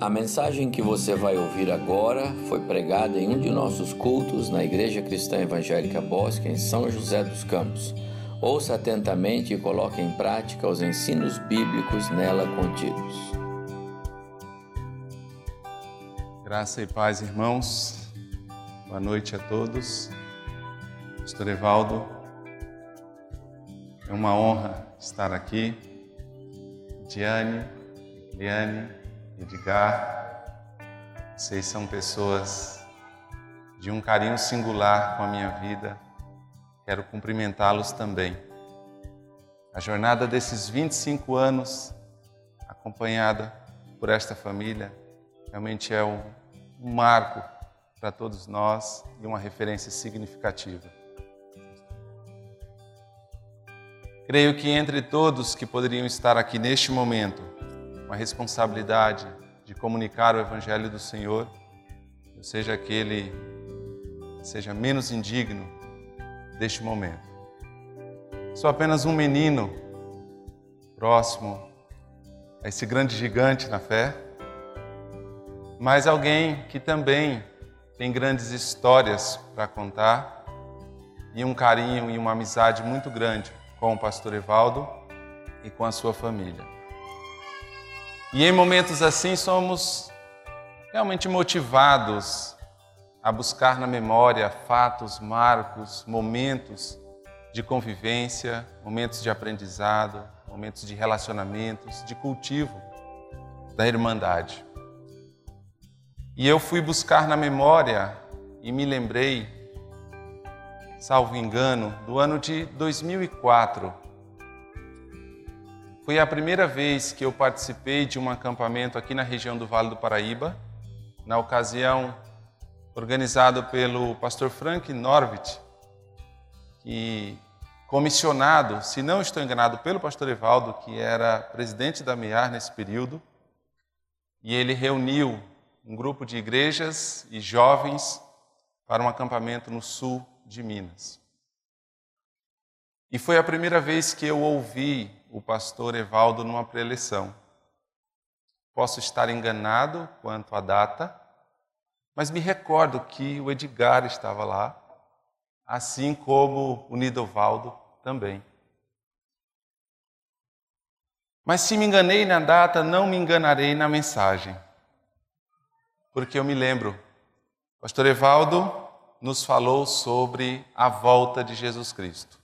A mensagem que você vai ouvir agora foi pregada em um de nossos cultos na Igreja Cristã Evangélica Bosque, em São José dos Campos. Ouça atentamente e coloque em prática os ensinos bíblicos nela contidos. Graça e paz, irmãos. Boa noite a todos. Pastor Evaldo, é uma honra estar aqui. Diane, Liane, Edgar, vocês são pessoas de um carinho singular com a minha vida. Quero cumprimentá-los também. A jornada desses 25 anos, acompanhada por esta família, realmente é um, um marco para todos nós e uma referência significativa. Creio que entre todos que poderiam estar aqui neste momento, uma responsabilidade de comunicar o Evangelho do Senhor, seja aquele que seja menos indigno deste momento. Sou apenas um menino próximo a esse grande gigante na fé, mas alguém que também tem grandes histórias para contar e um carinho e uma amizade muito grande com o pastor Evaldo e com a sua família. E em momentos assim somos realmente motivados a buscar na memória fatos, marcos, momentos de convivência, momentos de aprendizado, momentos de relacionamentos, de cultivo da irmandade. E eu fui buscar na memória e me lembrei, salvo engano, do ano de 2004, foi a primeira vez que eu participei de um acampamento aqui na região do Vale do Paraíba, na ocasião organizado pelo pastor Frank Norvit, que comissionado, se não estou enganado, pelo pastor Evaldo, que era presidente da MEAR nesse período, e ele reuniu um grupo de igrejas e jovens para um acampamento no sul de Minas. E foi a primeira vez que eu ouvi o pastor Evaldo numa preleção. Posso estar enganado quanto à data, mas me recordo que o Edgar estava lá, assim como o Nidovaldo também. Mas se me enganei na data, não me enganarei na mensagem. Porque eu me lembro, pastor Evaldo nos falou sobre a volta de Jesus Cristo.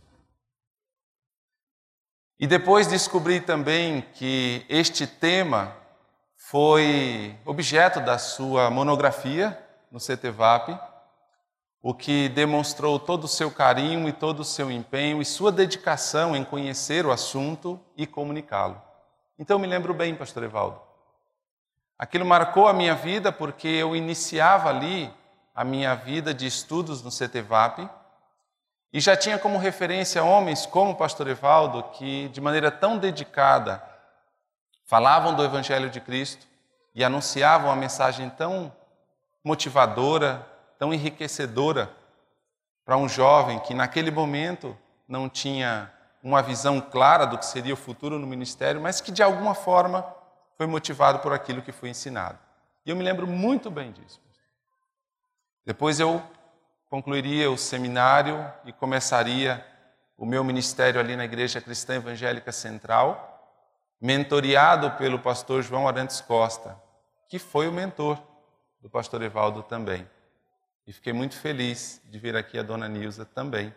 E depois descobri também que este tema foi objeto da sua monografia no CTVAP, o que demonstrou todo o seu carinho e todo o seu empenho e sua dedicação em conhecer o assunto e comunicá-lo. Então me lembro bem, pastor Evaldo. Aquilo marcou a minha vida porque eu iniciava ali a minha vida de estudos no CTVAP e já tinha como referência homens como o pastor Evaldo, que de maneira tão dedicada falavam do Evangelho de Cristo e anunciavam a mensagem tão motivadora, tão enriquecedora para um jovem que naquele momento não tinha uma visão clara do que seria o futuro no ministério, mas que de alguma forma foi motivado por aquilo que foi ensinado. E eu me lembro muito bem disso. Depois eu concluiria o seminário e começaria o meu ministério ali na Igreja Cristã Evangélica Central, mentoreado pelo pastor João Arantes Costa, que foi o mentor do pastor Evaldo também. E fiquei muito feliz de ver aqui a dona Nilza também,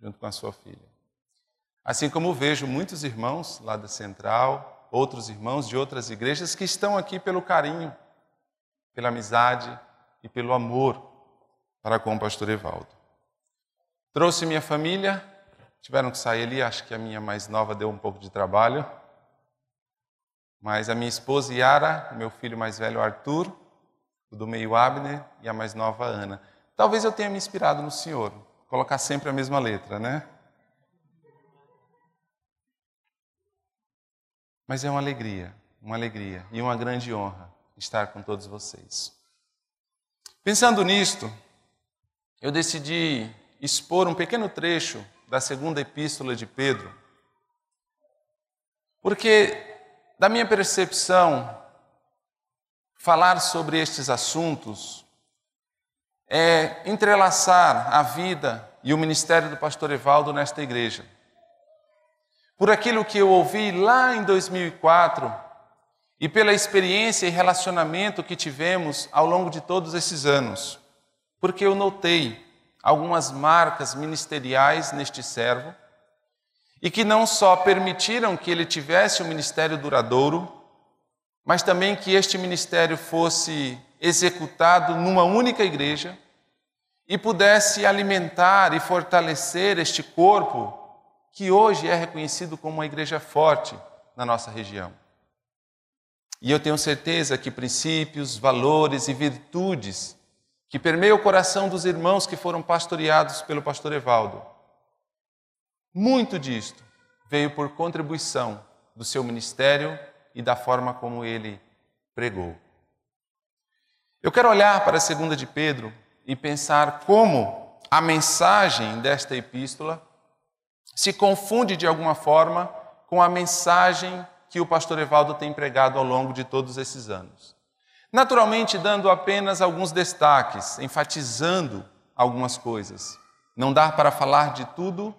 junto com a sua filha. Assim como vejo muitos irmãos lá da Central, outros irmãos de outras igrejas que estão aqui pelo carinho, pela amizade e pelo amor para com o pastor Evaldo. Trouxe minha família, tiveram que sair ali, acho que a minha mais nova deu um pouco de trabalho. Mas a minha esposa Yara, meu filho mais velho Arthur, o do meio Abner e a mais nova Ana. Talvez eu tenha me inspirado no Senhor, colocar sempre a mesma letra, né? Mas é uma alegria, uma alegria e uma grande honra estar com todos vocês. Pensando nisto, eu decidi expor um pequeno trecho da segunda epístola de Pedro, porque, da minha percepção, falar sobre estes assuntos é entrelaçar a vida e o ministério do pastor Evaldo nesta igreja. Por aquilo que eu ouvi lá em 2004 e pela experiência e relacionamento que tivemos ao longo de todos esses anos, porque eu notei algumas marcas ministeriais neste servo e que não só permitiram que ele tivesse um ministério duradouro, mas também que este ministério fosse executado numa única igreja e pudesse alimentar e fortalecer este corpo que hoje é reconhecido como uma igreja forte na nossa região. E eu tenho certeza que princípios, valores e virtudes que permeiam o coração dos irmãos que foram pastoreados pelo pastor Evaldo muito disto veio por contribuição do seu ministério e da forma como ele pregou. Eu quero olhar para a segunda de Pedro e pensar como a mensagem desta epístola se confunde de alguma forma com a mensagem que o pastor Evaldo tem pregado ao longo de todos esses anos. Naturalmente, dando apenas alguns destaques, enfatizando algumas coisas. Não dá para falar de tudo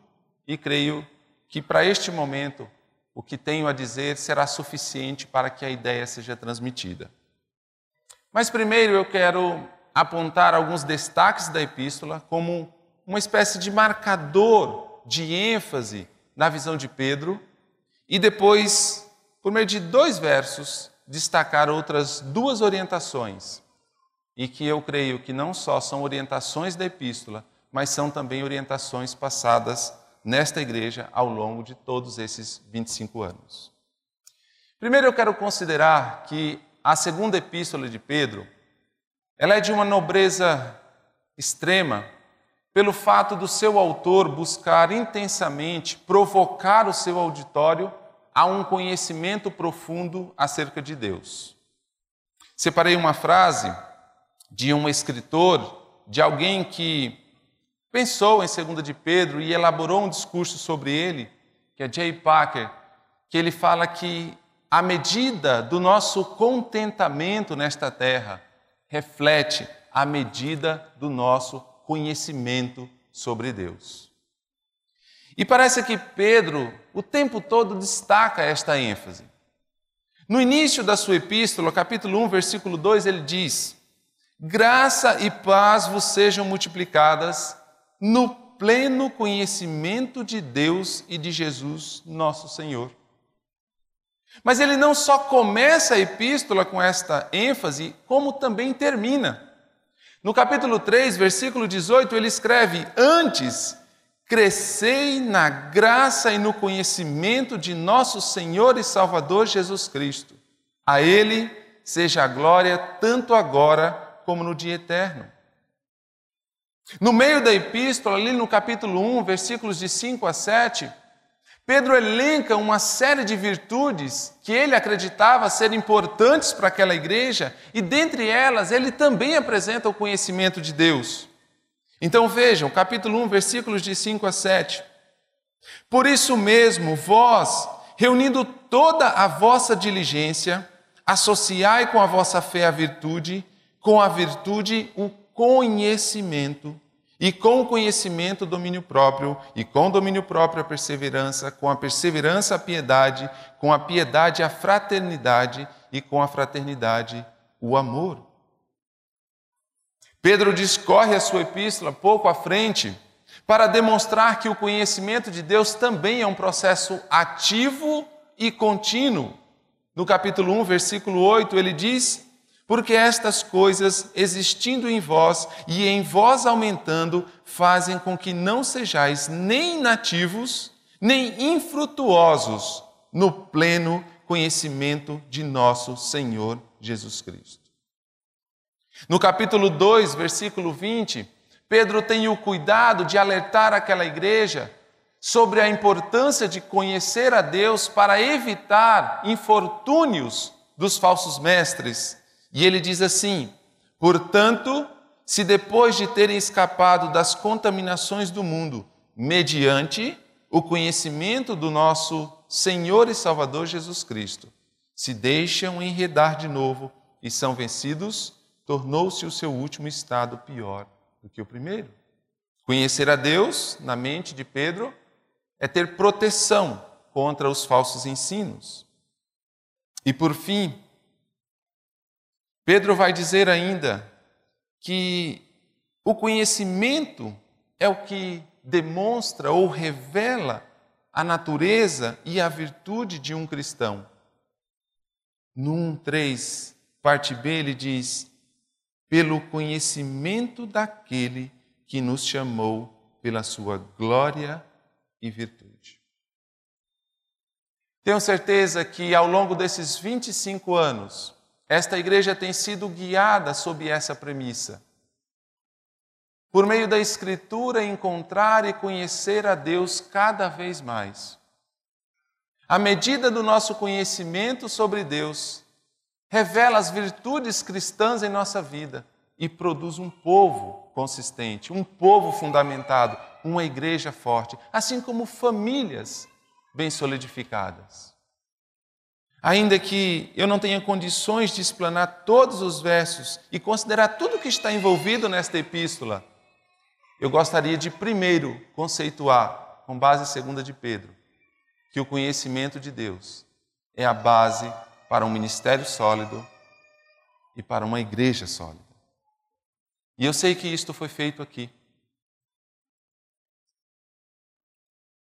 e creio que para este momento o que tenho a dizer será suficiente para que a ideia seja transmitida. Mas primeiro eu quero apontar alguns destaques da epístola como uma espécie de marcador de ênfase na visão de Pedro e depois, por meio de dois versos, destacar outras duas orientações e que eu creio que não só são orientações da epístola, mas são também orientações passadas nesta igreja ao longo de todos esses 25 anos. Primeiro eu quero considerar que a segunda epístola de Pedro, ela é de uma nobreza extrema, pelo fato do seu autor buscar intensamente provocar o seu auditório a um conhecimento profundo acerca de Deus. Separei uma frase de um escritor, de alguém que pensou em 2 de Pedro e elaborou um discurso sobre ele, que é Jay Packer, que ele fala que a medida do nosso contentamento nesta terra reflete a medida do nosso conhecimento sobre Deus. E parece que Pedro o tempo todo destaca esta ênfase. No início da sua epístola, capítulo 1, versículo 2, ele diz: Graça e paz vos sejam multiplicadas no pleno conhecimento de Deus e de Jesus, nosso Senhor. Mas ele não só começa a epístola com esta ênfase, como também termina. No capítulo 3, versículo 18, ele escreve: Antes, crescei na graça e no conhecimento de nosso Senhor e Salvador Jesus Cristo. A Ele seja a glória tanto agora como no dia eterno. No meio da epístola, ali no capítulo 1, versículos de 5 a 7, Pedro elenca uma série de virtudes que ele acreditava ser importantes para aquela igreja, e dentre elas, ele também apresenta o conhecimento de Deus. Então vejam, capítulo 1, versículos de 5 a 7. Por isso mesmo, vós, reunindo toda a vossa diligência, associai com a vossa fé a virtude, com a virtude o conhecimento, e com o conhecimento o domínio próprio, e com o domínio próprio a perseverança, com a perseverança a piedade, com a piedade a fraternidade, e com a fraternidade o amor. Pedro discorre a sua epístola pouco à frente para demonstrar que o conhecimento de Deus também é um processo ativo e contínuo. No capítulo 1, versículo 8, ele diz: porque estas coisas, existindo em vós e em vós aumentando, fazem com que não sejais nem nativos, nem infrutuosos no pleno conhecimento de nosso Senhor Jesus Cristo. No capítulo 2, versículo 20, Pedro tem o cuidado de alertar aquela igreja sobre a importância de conhecer a Deus para evitar infortúnios dos falsos mestres. E ele diz assim: Portanto, se depois de terem escapado das contaminações do mundo, mediante o conhecimento do nosso Senhor e Salvador Jesus Cristo, se deixam enredar de novo e são vencidos, tornou-se o seu último estado pior do que o primeiro. Conhecer a Deus, na mente de Pedro, é ter proteção contra os falsos ensinos. E por fim, Pedro vai dizer ainda que o conhecimento é o que demonstra ou revela a natureza e a virtude de um cristão. No 1,3, parte B, ele diz: pelo conhecimento daquele que nos chamou pela sua glória e virtude. Tenho certeza que ao longo desses 25 anos, esta igreja tem sido guiada sob essa premissa. Por meio da Escritura, encontrar e conhecer a Deus cada vez mais. À medida do nosso conhecimento sobre Deus, revela as virtudes cristãs em nossa vida e produz um povo consistente, um povo fundamentado, uma igreja forte, assim como famílias bem solidificadas. Ainda que eu não tenha condições de explanar todos os versos e considerar tudo o que está envolvido nesta epístola, eu gostaria de primeiro conceituar, com base em segunda de Pedro, que o conhecimento de Deus é a base para um ministério sólido e para uma igreja sólida. E eu sei que isto foi feito aqui.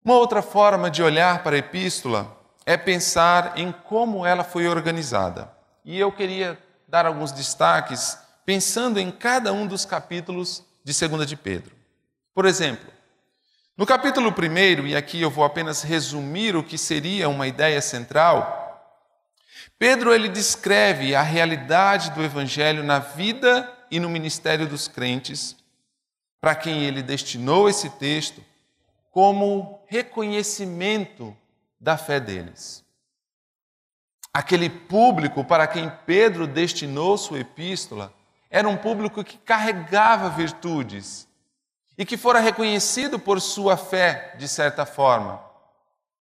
Uma outra forma de olhar para a epístola é pensar em como ela foi organizada. E eu queria dar alguns destaques pensando em cada um dos capítulos de 2 de Pedro. Por exemplo, no capítulo 1, e aqui eu vou apenas resumir o que seria uma ideia central, Pedro ele descreve a realidade do evangelho na vida e no ministério dos crentes, para quem ele destinou esse texto, como reconhecimento da fé deles. Aquele público para quem Pedro destinou sua epístola era um público que carregava virtudes e que fora reconhecido por sua fé, de certa forma,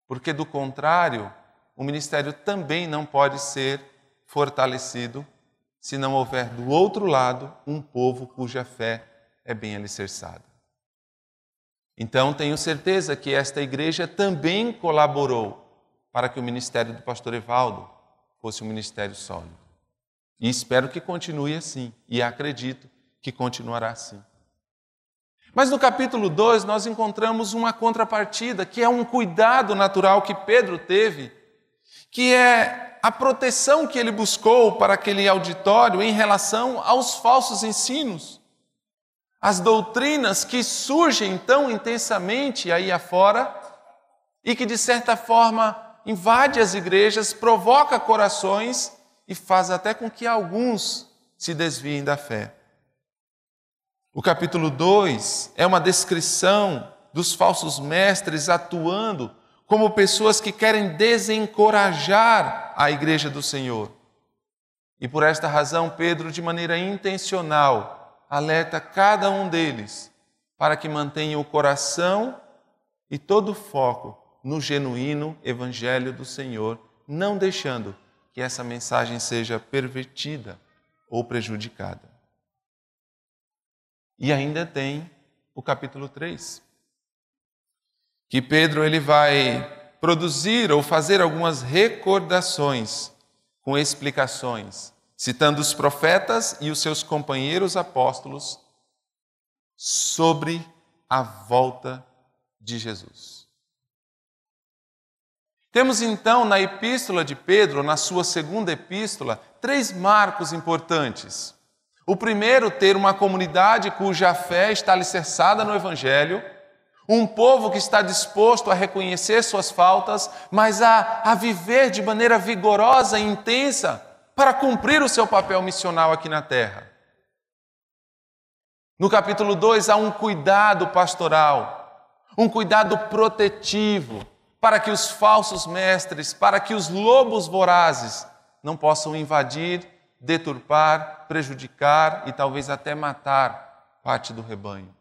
porque do contrário, o ministério também não pode ser fortalecido se não houver do outro lado um povo cuja fé é bem alicerçada. Então, tenho certeza que esta igreja também colaborou para que o ministério do pastor Evaldo fosse um ministério sólido. E espero que continue assim, e acredito que continuará assim. Mas no capítulo 2 nós encontramos uma contrapartida, que é um cuidado natural que Pedro teve que é a proteção que ele buscou para aquele auditório em relação aos falsos ensinos, as doutrinas que surgem tão intensamente aí afora e que de certa forma invade as igrejas, provoca corações e faz até com que alguns se desviem da fé. O capítulo 2 é uma descrição dos falsos mestres atuando como pessoas que querem desencorajar a igreja do Senhor. E por esta razão, Pedro, de maneira intencional, alerta cada um deles para que mantenha o coração e todo o foco no genuíno Evangelho do Senhor, não deixando que essa mensagem seja pervertida ou prejudicada. E ainda tem o capítulo 3 que Pedro ele vai produzir ou fazer algumas recordações com explicações, citando os profetas e os seus companheiros apóstolos sobre a volta de Jesus. Temos então na epístola de Pedro, na sua segunda epístola, três marcos importantes. O primeiro, ter uma comunidade cuja fé está alicerçada no Evangelho um povo que está disposto a reconhecer suas faltas, mas a, a viver de maneira vigorosa e intensa para cumprir o seu papel missional aqui na terra. No capítulo 2 há um cuidado pastoral, um cuidado protetivo, para que os falsos mestres, para que os lobos vorazes não possam invadir, deturpar, prejudicar e talvez até matar parte do rebanho.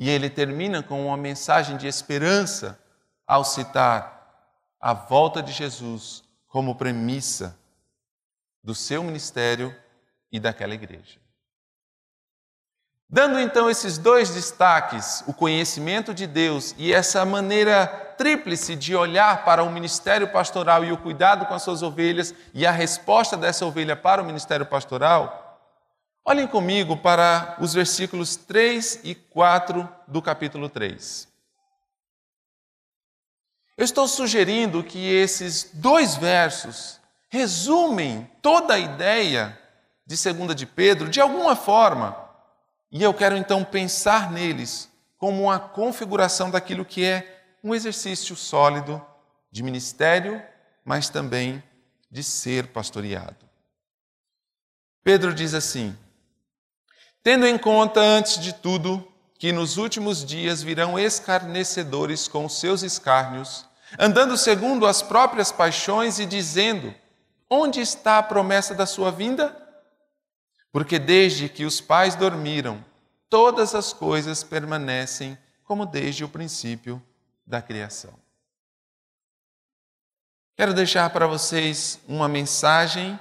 E ele termina com uma mensagem de esperança ao citar a volta de Jesus como premissa do seu ministério e daquela igreja. Dando então esses dois destaques, o conhecimento de Deus e essa maneira tríplice de olhar para o ministério pastoral e o cuidado com as suas ovelhas e a resposta dessa ovelha para o ministério pastoral, olhem comigo para os versículos 3 e 4 do capítulo 3. Eu estou sugerindo que esses dois versos resumem toda a ideia de segunda de Pedro de alguma forma e eu quero então pensar neles como uma configuração daquilo que é um exercício sólido de ministério, mas também de ser pastoreado. Pedro diz assim: Tendo em conta, antes de tudo, que nos últimos dias virão escarnecedores com seus escárnios, andando segundo as próprias paixões e dizendo: Onde está a promessa da sua vinda? Porque desde que os pais dormiram, todas as coisas permanecem como desde o princípio da criação. Quero deixar para vocês uma mensagem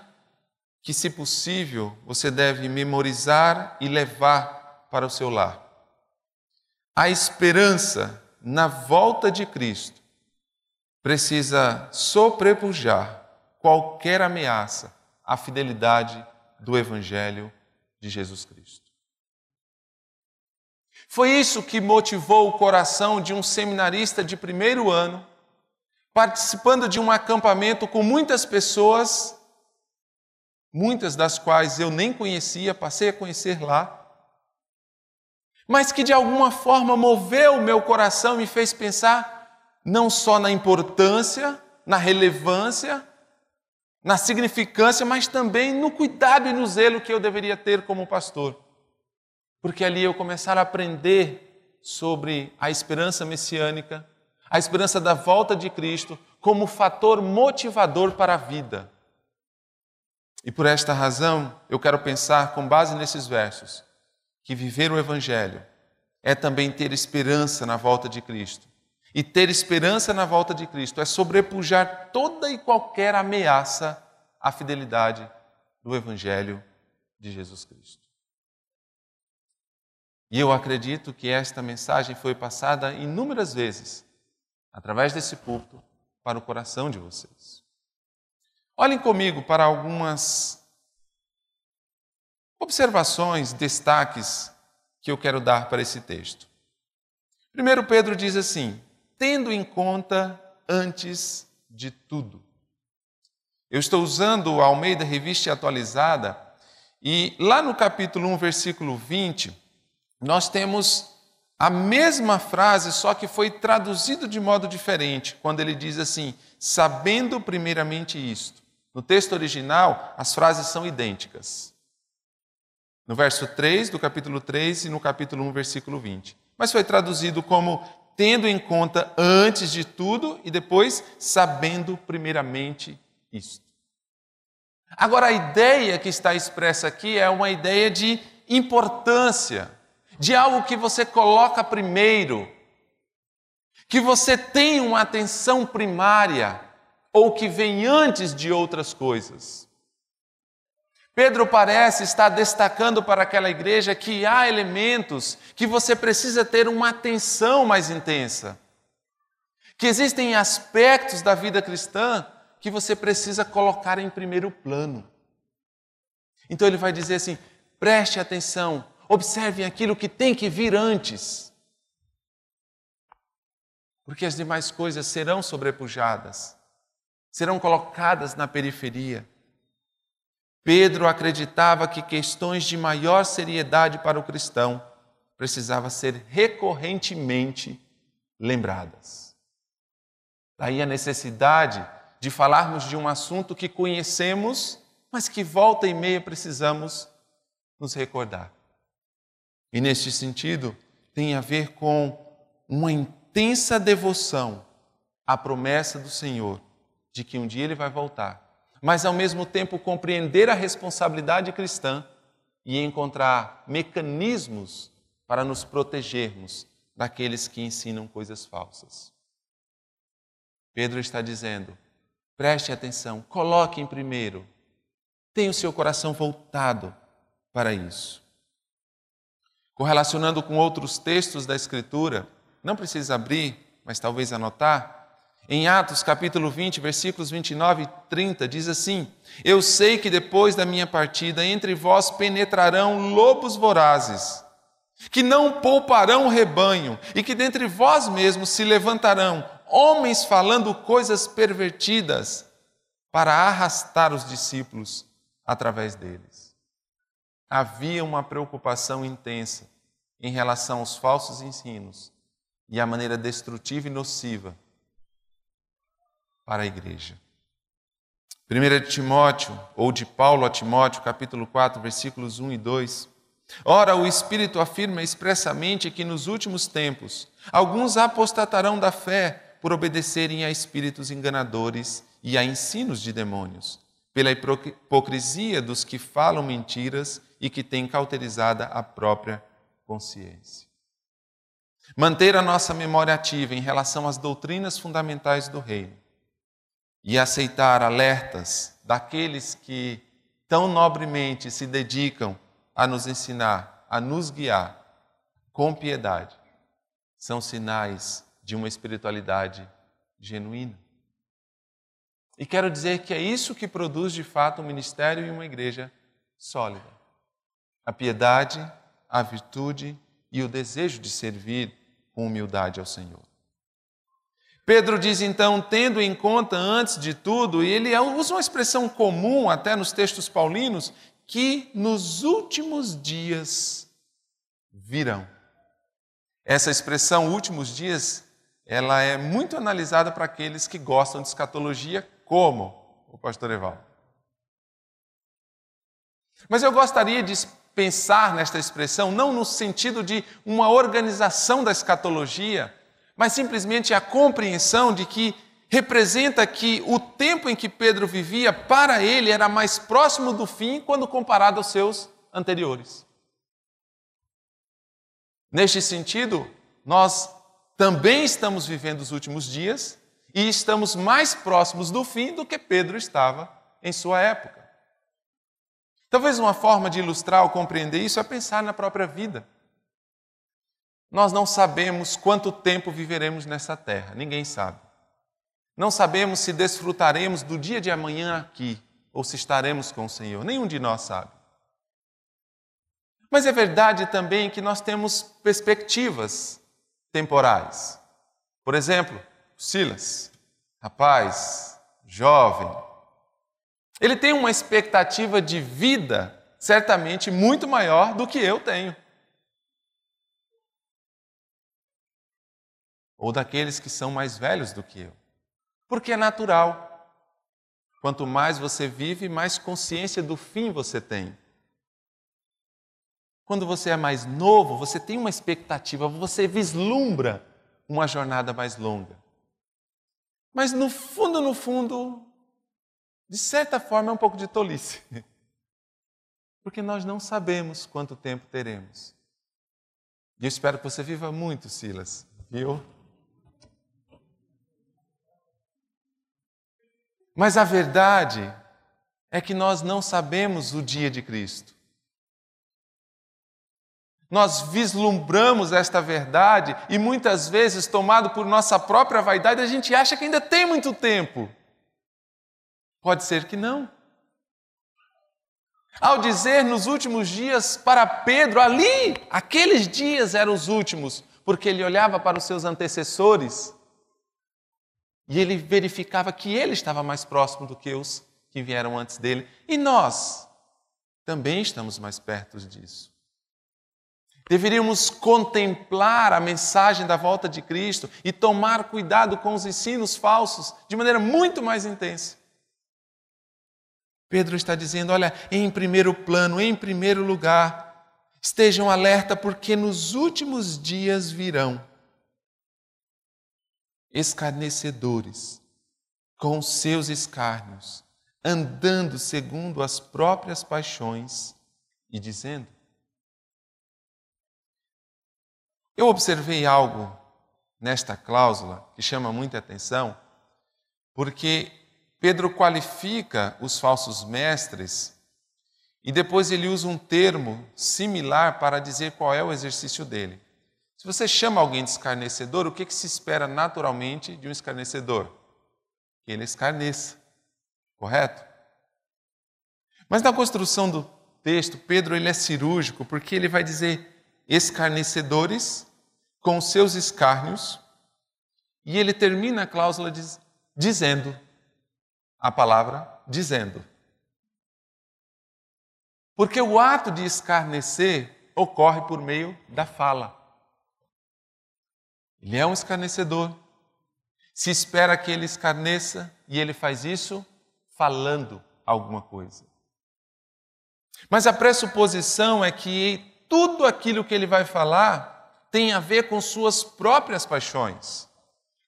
que, se possível, você deve memorizar e levar para o seu lar. A esperança na volta de Cristo precisa sobrepujar qualquer ameaça à fidelidade do Evangelho de Jesus Cristo. Foi isso que motivou o coração de um seminarista de primeiro ano, participando de um acampamento com muitas pessoas, muitas das quais eu nem conhecia, passei a conhecer lá, mas que de alguma forma moveu o meu coração e me fez pensar não só na importância, na relevância, na significância, mas também no cuidado e no zelo que eu deveria ter como pastor. Porque ali eu começar a aprender sobre a esperança messiânica, a esperança da volta de Cristo como fator motivador para a vida. E por esta razão, eu quero pensar, com base nesses versos, que viver o Evangelho é também ter esperança na volta de Cristo. E ter esperança na volta de Cristo é sobrepujar toda e qualquer ameaça à fidelidade do Evangelho de Jesus Cristo. E eu acredito que esta mensagem foi passada inúmeras vezes, através desse púlpito, para o coração de vocês. Olhem comigo para algumas observações, destaques que eu quero dar para esse texto. Primeiro, Pedro diz assim: tendo em conta antes de tudo. Eu estou usando o Almeida Revista Atualizada e lá no capítulo 1, versículo 20, nós temos a mesma frase, só que foi traduzido de modo diferente, quando ele diz assim: sabendo primeiramente isto. No texto original, as frases são idênticas. No verso 3 do capítulo 3 e no capítulo 1, versículo 20. Mas foi traduzido como tendo em conta antes de tudo e depois sabendo primeiramente isto. Agora, a ideia que está expressa aqui é uma ideia de importância de algo que você coloca primeiro, que você tem uma atenção primária ou que vem antes de outras coisas. Pedro parece estar destacando para aquela igreja que há elementos que você precisa ter uma atenção mais intensa. Que existem aspectos da vida cristã que você precisa colocar em primeiro plano. Então ele vai dizer assim: preste atenção observem aquilo que tem que vir antes. Porque as demais coisas serão sobrepujadas, serão colocadas na periferia. Pedro acreditava que questões de maior seriedade para o cristão precisavam ser recorrentemente lembradas. Daí a necessidade de falarmos de um assunto que conhecemos, mas que volta e meia precisamos nos recordar. E neste sentido, tem a ver com uma intensa devoção à promessa do Senhor de que um dia ele vai voltar, mas ao mesmo tempo compreender a responsabilidade cristã e encontrar mecanismos para nos protegermos daqueles que ensinam coisas falsas. Pedro está dizendo: preste atenção, coloque em primeiro Tenha o seu coração voltado para isso. Correlacionando com outros textos da Escritura, não precisa abrir, mas talvez anotar. Em Atos capítulo 20, versículos 29 e 30, diz assim: Eu sei que depois da minha partida entre vós penetrarão lobos vorazes, que não pouparão o rebanho, e que dentre vós mesmos se levantarão homens falando coisas pervertidas para arrastar os discípulos através deles. Havia uma preocupação intensa em relação aos falsos ensinos e à maneira destrutiva e nociva para a igreja. 1 Timóteo, ou de Paulo a Timóteo, capítulo 4, versículos 1 e 2. Ora, o Espírito afirma expressamente que nos últimos tempos alguns apostatarão da fé por obedecerem a espíritos enganadores e a ensinos de demônios, pela hipocrisia dos que falam mentiras e que têm cauterizada a própria consciência. Manter a nossa memória ativa em relação às doutrinas fundamentais do reino e aceitar alertas daqueles que tão nobremente se dedicam a nos ensinar, a nos guiar com piedade, são sinais de uma espiritualidade genuína. E quero dizer que é isso que produz de fato um ministério e uma igreja sólida. A piedade, a virtude e o desejo de servir com humildade ao Senhor. Pedro diz então, tendo em conta antes de tudo, e ele usa uma expressão comum até nos textos paulinos, que nos últimos dias virão. Essa expressão últimos dias, ela é muito analisada para aqueles que gostam de escatologia como o pastor Evaldo. Mas eu gostaria de pensar nesta expressão não no sentido de uma organização da escatologia, mas simplesmente a compreensão de que representa que o tempo em que Pedro vivia, para ele, era mais próximo do fim quando comparado aos seus anteriores. Neste sentido, nós também estamos vivendo os últimos dias e estamos mais próximos do fim do que Pedro estava em sua época. Talvez uma forma de ilustrar ou compreender isso é pensar na própria vida. Nós não sabemos quanto tempo viveremos nessa terra, ninguém sabe. Não sabemos se desfrutaremos do dia de amanhã aqui ou se estaremos com o Senhor, nenhum de nós sabe. Mas é verdade também que nós temos perspectivas temporais. Por exemplo, Silas, rapaz, jovem, ele tem uma expectativa de vida certamente muito maior do que eu tenho. Ou daqueles que são mais velhos do que eu. Porque é natural. Quanto mais você vive, mais consciência do fim você tem. Quando você é mais novo, você tem uma expectativa, você vislumbra uma jornada mais longa. Mas no fundo, no fundo, de certa forma é um pouco de tolice. Porque nós não sabemos quanto tempo teremos. E eu espero que você viva muito, Silas, viu? Mas a verdade é que nós não sabemos o dia de Cristo. Nós vislumbramos esta verdade e muitas vezes, tomado por nossa própria vaidade, a gente acha que ainda tem muito tempo. Pode ser que não. Ao dizer nos últimos dias para Pedro, ali, aqueles dias eram os últimos, porque ele olhava para os seus antecessores e ele verificava que ele estava mais próximo do que os que vieram antes dele. E nós também estamos mais perto disso. Deveríamos contemplar a mensagem da volta de Cristo e tomar cuidado com os ensinos falsos de maneira muito mais intensa. Pedro está dizendo: olha, em primeiro plano, em primeiro lugar, estejam alerta, porque nos últimos dias virão escarnecedores com seus escárnios, andando segundo as próprias paixões e dizendo: Eu observei algo nesta cláusula que chama muita atenção, porque Pedro qualifica os falsos mestres E depois ele usa um termo similar para dizer qual é o exercício dele. Se você chama alguém de escarnecedor, o que, que se espera naturalmente de um escarnecedor? Que ele escarneça, correto? Mas na construção do texto, Pedro ele é cirúrgico porque ele vai dizer escarnecedores com seus escárnios e ele termina a cláusula diz, dizendo a palavra dizendo. Porque o ato de escarnecer ocorre por meio da fala. Ele é um escarnecedor. Se espera que ele escarneça e ele faz isso falando alguma coisa. Mas a pressuposição é que tudo aquilo que ele vai falar tem a ver com suas próprias paixões,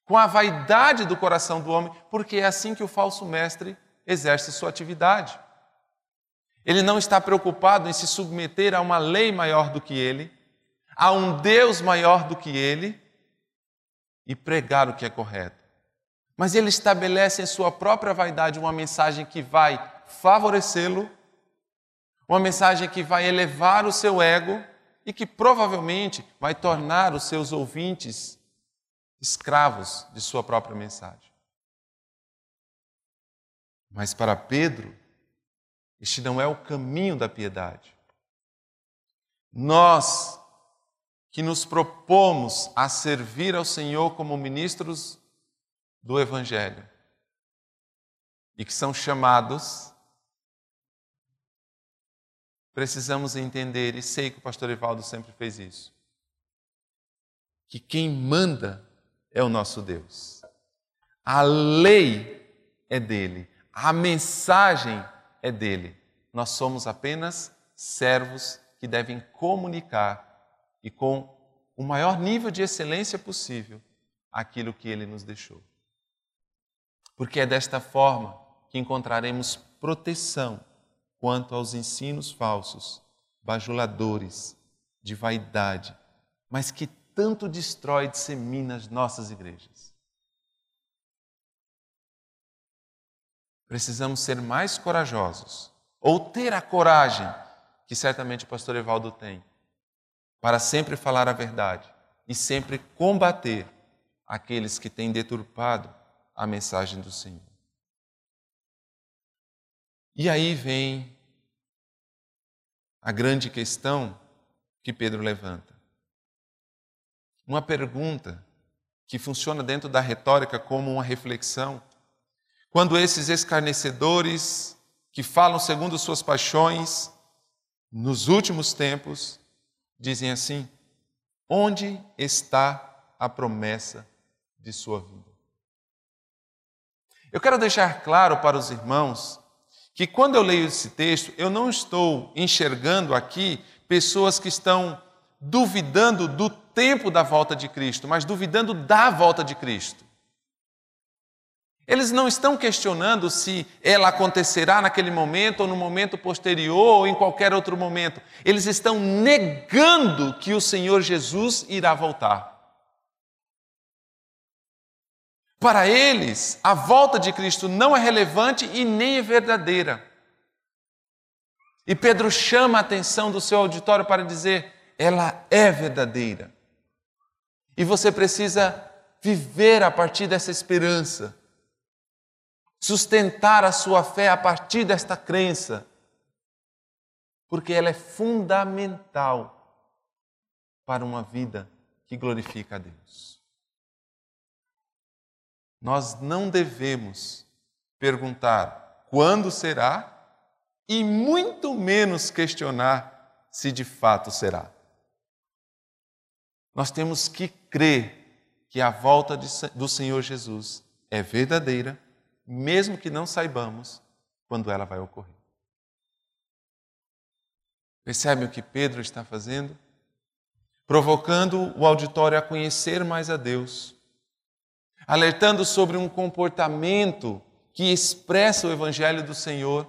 com a vaidade do coração do homem, porque é assim que o falso mestre exerce sua atividade. Ele não está preocupado em se submeter a uma lei maior do que ele, a um Deus maior do que ele e pregar o que é correto. Mas ele estabelece em sua própria vaidade uma mensagem que vai favorecê-lo uma mensagem que vai elevar o seu ego e que provavelmente vai tornar os seus ouvintes escravos de sua própria mensagem. Mas para Pedro, este não é o caminho da piedade. Nós que nos propomos a servir ao Senhor como ministros do Evangelho e que são chamados precisamos entender, e sei que o pastor Evaldo sempre fez isso, que quem manda é o nosso Deus. A lei é dele, a mensagem é dele. Nós somos apenas servos que devem comunicar e com o maior nível de excelência possível aquilo que ele nos deixou. Porque é desta forma que encontraremos proteção quanto aos ensinos falsos, bajuladores, de vaidade, mas que tanto destrói e dissemina as nossas igrejas. Precisamos ser mais corajosos, ou ter a coragem que certamente o pastor Evaldo tem, para sempre falar a verdade e sempre combater aqueles que têm deturpado a mensagem do Senhor. E aí vem a grande questão que Pedro levanta. Uma pergunta que funciona dentro da retórica como uma reflexão. Quando esses escarnecedores que falam segundo suas paixões, nos últimos tempos, dizem assim: onde está a promessa de sua vida? Eu quero deixar claro para os irmãos que quando eu leio esse texto, eu não estou enxergando aqui pessoas que estão duvidando do tempo da volta de Cristo, mas duvidando da volta de Cristo. Eles não estão questionando se ela acontecerá naquele momento ou no momento posterior ou em qualquer outro momento. Eles estão negando que o Senhor Jesus irá voltar. Para eles, a volta de Cristo não é relevante e nem é verdadeira. E Pedro chama a atenção do seu auditório para dizer: ela é verdadeira. E você precisa viver a partir dessa esperança, sustentar a sua fé a partir desta crença, porque ela é fundamental para uma vida que glorifica a Deus. Nós não devemos perguntar quando será e muito menos questionar se de fato será. Nós temos que crer que a volta do Senhor Jesus é verdadeira, mesmo que não saibamos quando ela vai ocorrer. Percebe o que Pedro está fazendo? Provocando o auditório a conhecer mais a Deus alertando sobre um comportamento que expressa o Evangelho do Senhor,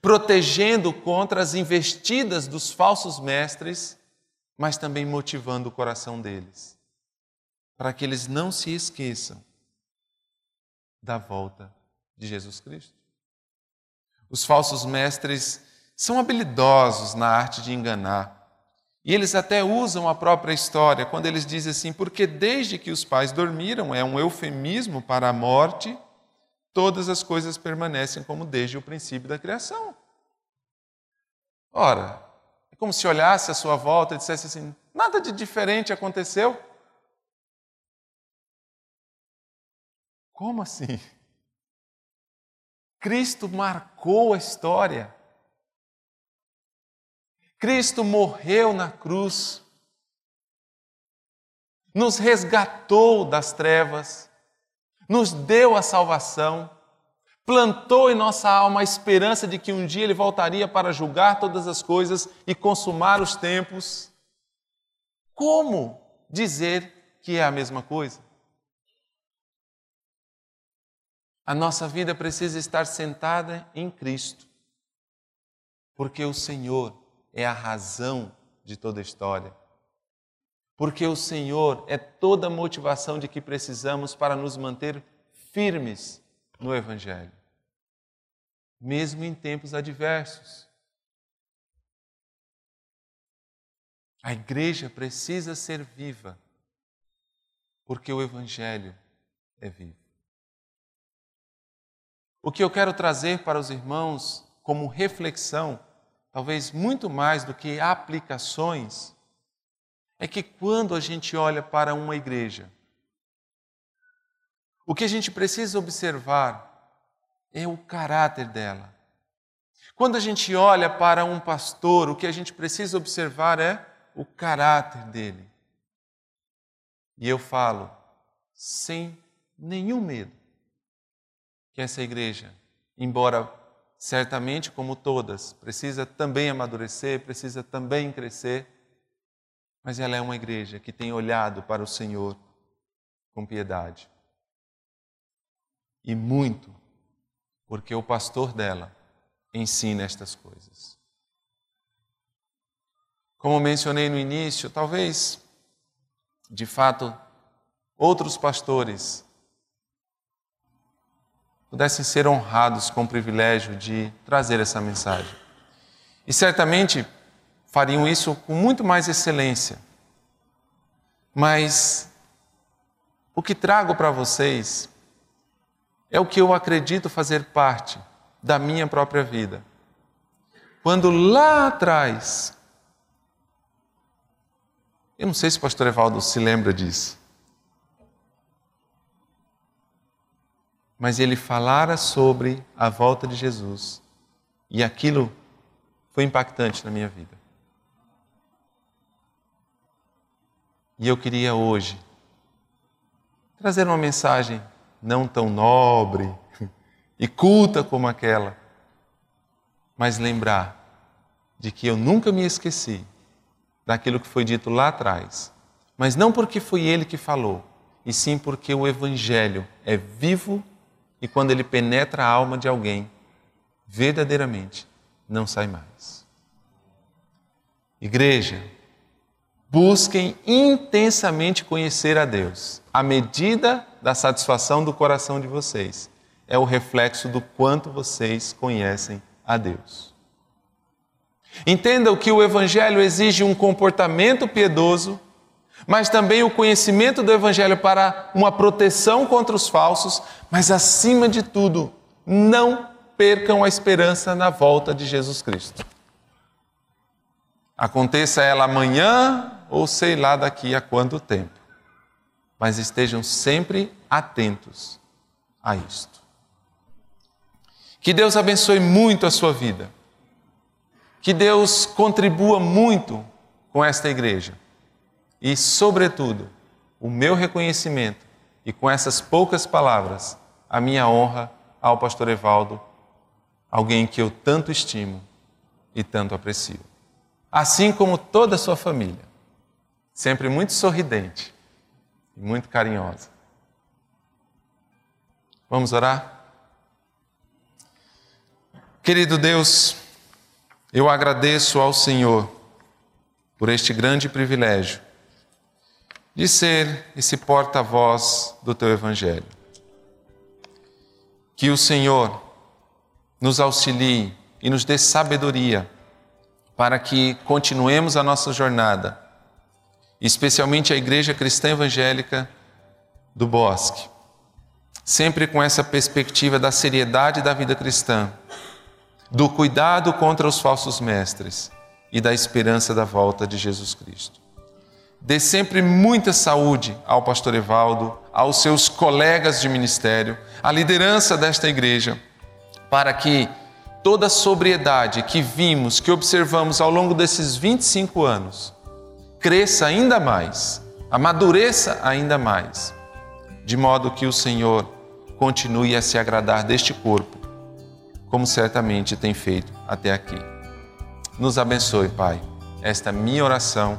protegendo contra as investidas dos falsos mestres, mas também motivando o coração deles, para que eles não se esqueçam da volta de Jesus Cristo. Os falsos mestres são habilidosos na arte de enganar. E eles até usam a própria história quando eles dizem assim: porque desde que os pais dormiram, é um eufemismo para a morte, todas as coisas permanecem como desde o princípio da criação. Ora, é como se olhasse à sua volta e dissesse assim: nada de diferente aconteceu. Como assim? Cristo marcou a história. Cristo morreu na cruz, nos resgatou das trevas, nos deu a salvação, plantou em nossa alma a esperança de que um dia Ele voltaria para julgar todas as coisas e consumar os tempos. Como dizer que é a mesma coisa? A nossa vida precisa estar sentada em Cristo, porque o Senhor é a razão de toda a história. Porque o Senhor é toda a motivação de que precisamos para nos manter firmes no Evangelho, mesmo em tempos adversos. A igreja precisa ser viva, porque o Evangelho é vivo. O que eu quero trazer para os irmãos como reflexão, talvez muito mais do que aplicações, é que quando a gente olha para uma igreja, o que a gente precisa observar é o caráter dela. Quando a gente olha para um pastor, o que a gente precisa observar é o caráter dele. E eu falo sem nenhum medo que essa igreja, embora certamente como todas, precisa também amadurecer, precisa também crescer, mas ela é uma igreja que tem olhado para o Senhor com piedade. E muito, porque o pastor dela ensina estas coisas. Como mencionei no início, talvez, de fato, outros pastores pudessem ser honrados com o privilégio de trazer essa mensagem. E certamente fariam isso com muito mais excelência. Mas o que trago para vocês é o que eu acredito fazer parte da minha própria vida. Quando lá atrás, eu não sei se o pastor Evaldo se lembra disso, mas ele falara sobre a volta de Jesus. E aquilo foi impactante na minha vida. E eu queria hoje trazer uma mensagem não tão nobre e culta como aquela, mas lembrar de que eu nunca me esqueci daquilo que foi dito lá atrás, mas não porque foi ele que falou, e sim porque o Evangelho é vivo e quando ele penetra a alma de alguém, verdadeiramente não sai mais. Igreja, busquem intensamente conhecer a Deus. A medida da satisfação do coração de vocês é o reflexo do quanto vocês conhecem a Deus. Entendam que o Evangelho exige um comportamento piedoso mas também o conhecimento do Evangelho para uma proteção contra os falsos, mas acima de tudo, não percam a esperança na volta de Jesus Cristo. Aconteça ela amanhã ou sei lá daqui a quanto tempo, mas estejam sempre atentos a isto. Que Deus abençoe muito a sua vida. Que Deus contribua muito com esta igreja e, sobretudo, o meu reconhecimento e com essas poucas palavras, a minha honra ao pastor Evaldo, alguém que eu tanto estimo e tanto aprecio. Assim como toda a sua família, sempre muito sorridente e muito carinhosa. Vamos orar? Querido Deus, eu agradeço ao Senhor por este grande privilégio de ser esse porta-voz do teu Evangelho. Que o Senhor nos auxilie e nos dê sabedoria para que continuemos a nossa jornada, especialmente a Igreja Cristã Evangélica do Bosque, sempre com essa perspectiva da seriedade da vida cristã, do cuidado contra os falsos mestres e da esperança da volta de Jesus Cristo. Dê sempre muita saúde ao pastor Evaldo, aos seus colegas de ministério, à liderança desta igreja, para que toda a sobriedade que vimos, que observamos ao longo desses 25 anos, cresça ainda mais, amadureça ainda mais, de modo que o Senhor continue a se agradar deste corpo, como certamente tem feito até aqui. Nos abençoe, Pai, esta minha oração